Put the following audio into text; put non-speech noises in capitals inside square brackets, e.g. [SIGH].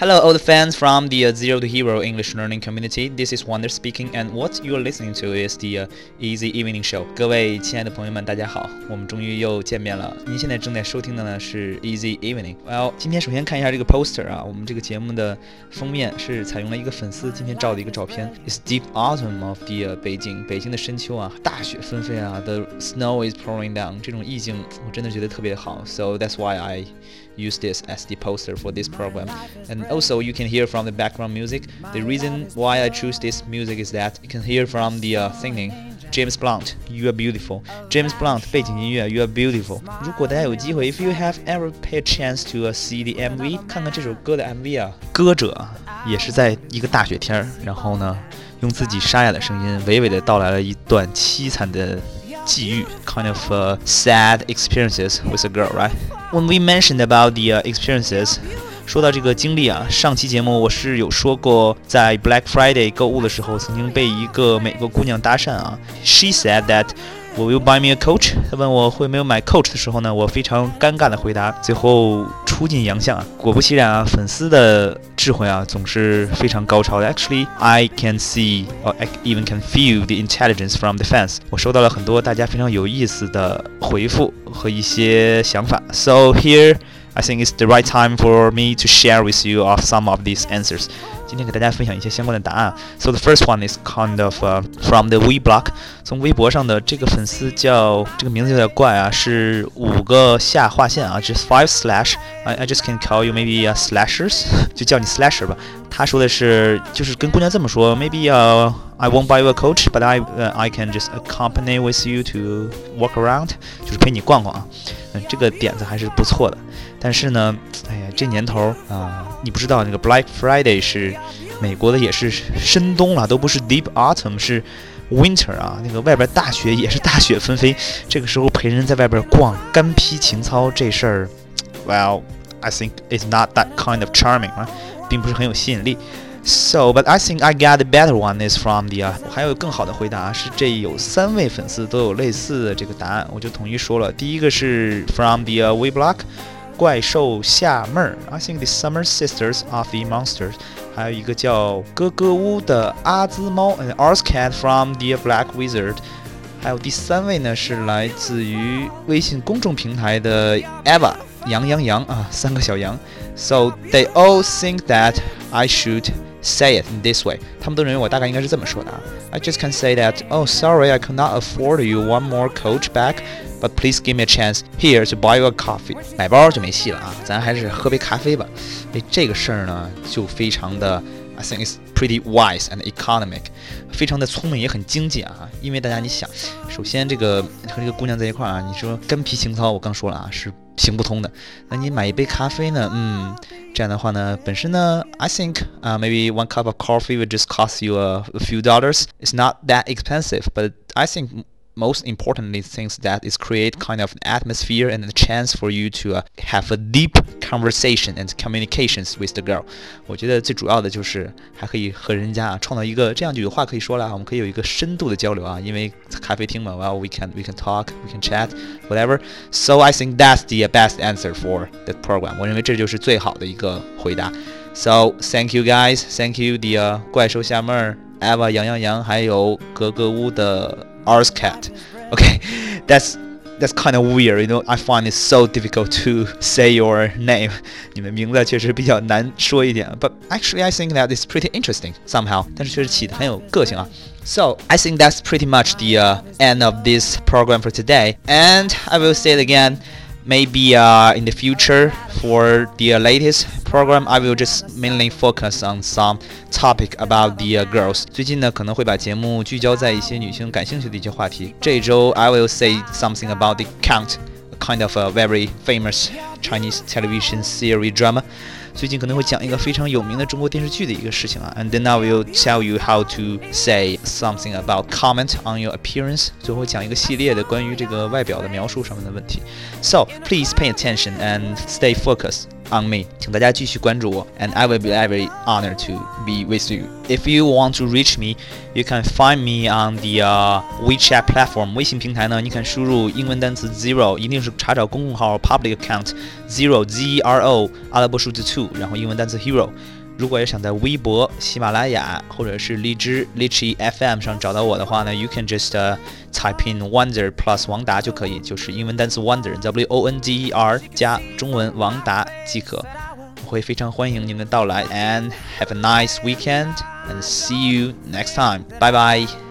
Hello, old fans from the uh, Zero to Hero English learning community. This is Wonder speaking, and what you are listening to is the uh, Easy Evening Show. 各位亲爱的朋友们，大家好，我们终于又见面了。您现在正在收听的呢是 Easy Evening。Well，今天首先看一下这个 poster 啊，我们这个节目的封面是采用了一个粉丝今天照的一个照片。It's deep autumn of the、uh, 北京，北京的深秋啊，大雪纷飞啊，The snow is pouring down，这种意境我真的觉得特别好。So that's why I use this as the poster for this program. And also you can hear from the background music. The reason why I choose this music is that you can hear from the uh, singing. James Blunt, You Are Beautiful. James Blunt 背景音乐 You Are Beautiful。如果大家有机会，If you have ever pay a chance to、uh, see the MV，看看这首歌的 MV 啊，歌者也是在一个大雪天儿，然后呢，用自己沙哑的声音，娓娓地道来了一段凄惨的际遇，kind of、uh, sad experiences with a girl, right? When we mentioned about the、uh, experiences. 说到这个经历啊，上期节目我是有说过，在 Black Friday 购物的时候，曾经被一个美国姑娘搭讪啊。She said that Will you buy me a coach？她问我会没有买 coach 的时候呢，我非常尴尬的回答，最后出尽洋相啊。果不其然啊，粉丝的智慧啊总是非常高超的。Actually, I can see or I even can feel the intelligence from the fans。我收到了很多大家非常有意思的回复和一些想法。So here. I think it's the right time for me to share with you of some of these answers. 今天给大家分享一些相关的答案。So the first one is kind of、uh, from the Weblog，从微博上的这个粉丝叫这个名字有点怪啊，是五个下划线啊，just five slash。I I just can call you maybe、uh, slashers，就叫你 slasher [LAUGHS] 吧。他说的是就是跟姑娘这么说，maybe 呃、uh,。I won't buy you a coach, but I uh, I can just accompany with you to walk around，就是陪你逛逛啊。 嗯，这个点子还是不错的。但是呢，哎呀，这年头啊，你不知道那个 Black Friday 是美国的，也是深冬了，都不是 Deep Autumn，是 Winter 啊。那个外边大雪也是大雪纷飞，这个时候陪人在外边逛，干披情操这事儿，Well, I think it's not that kind of charming 啊，并不是很有吸引力。So, but I think I got a better one is from the uh, 还有更好的回答是这有三位粉丝都有类似的这个答案，我就统一说了。第一个是 from the uh, We Block 怪兽夏妹儿，I think the Summer Sisters of the Monsters，还有一个叫格格巫的阿兹猫，an o r s from the Black Wizard。还有第三位呢是来自于微信公众平台的 Eva 羊羊羊啊，三个小羊。So they all think that I should. Say it in this way，他们都认为我大概应该是这么说的啊。I just can say that, oh sorry, I cannot afford you one more coach back. But please give me a chance here to buy you a coffee。买包就没戏了啊，咱还是喝杯咖啡吧。哎，这个事儿呢，就非常的，I think it's pretty wise and economic，非常的聪明也很经济啊。因为大家你想，首先这个和这个姑娘在一块儿啊，你说干皮情操，我刚说了啊，是行不通的。那你买一杯咖啡呢？嗯，这样的话呢，本身呢，I think 啊、uh,，maybe one cup of coffee would just cost you a, a few dollars. It's not that expensive, but I think most importantly things that is create kind of an atmosphere and a chance for you to uh, have a deep conversation and communications with the girl. girl。我觉得最主要的就是还可以和人家啊创造一个这样就有话可以说了，我们可以有一个深度的交流啊，因为咖啡厅嘛，well we can we can talk we can chat whatever. So I think that's the uh, best answer for the question. 我认为这就是最好的一个回答. So thank you guys, thank you the、uh, 怪兽夏妹儿、Eva 羊羊羊还有格格巫的。Ars Cat. Okay, [LAUGHS] that's that's kind of weird. You know, I find it so difficult to [LAUGHS] say your name. 你们名字确实比较难说一点，but actually I think that is pretty interesting somehow. 但是确实起的很有个性啊。So I think that's pretty much the uh, end of this program for today. And I will say it again maybe uh, in the future for the uh, latest program I will just mainly focus on some topic about the uh, girls 最近呢可能会把节目聚焦在一些女性感兴趣的一些话题这一周 I will say something about the count kind of a very famous Chinese television series drama 最近可能会讲一个非常有名的中国电视剧的一个事情啊。And then I will tell you how to say something about comment on your appearance。最后讲一个系列的关于这个外表的描述上面的问题。So please pay attention and stay focused. on me，请大家继续关注我，and I will be very honored to be with you. If you want to reach me, you can find me on the、uh, WeChat platform. 微信平台呢，你可以输入英文单词 zero，一定是查找公共号 public account zero z e r o 阿拉伯数字 two，然后英文单词 hero。 如果要想在微博、喜马拉雅或者是荔枝 Lichi FM 上找到我的话呢，you can just、type in wonder plus 王达就可以，就是英文单词 wonder w o n d e r 加中文王达即可。我会非常欢迎您的到来，and have a nice weekend and see you next time. Bye bye.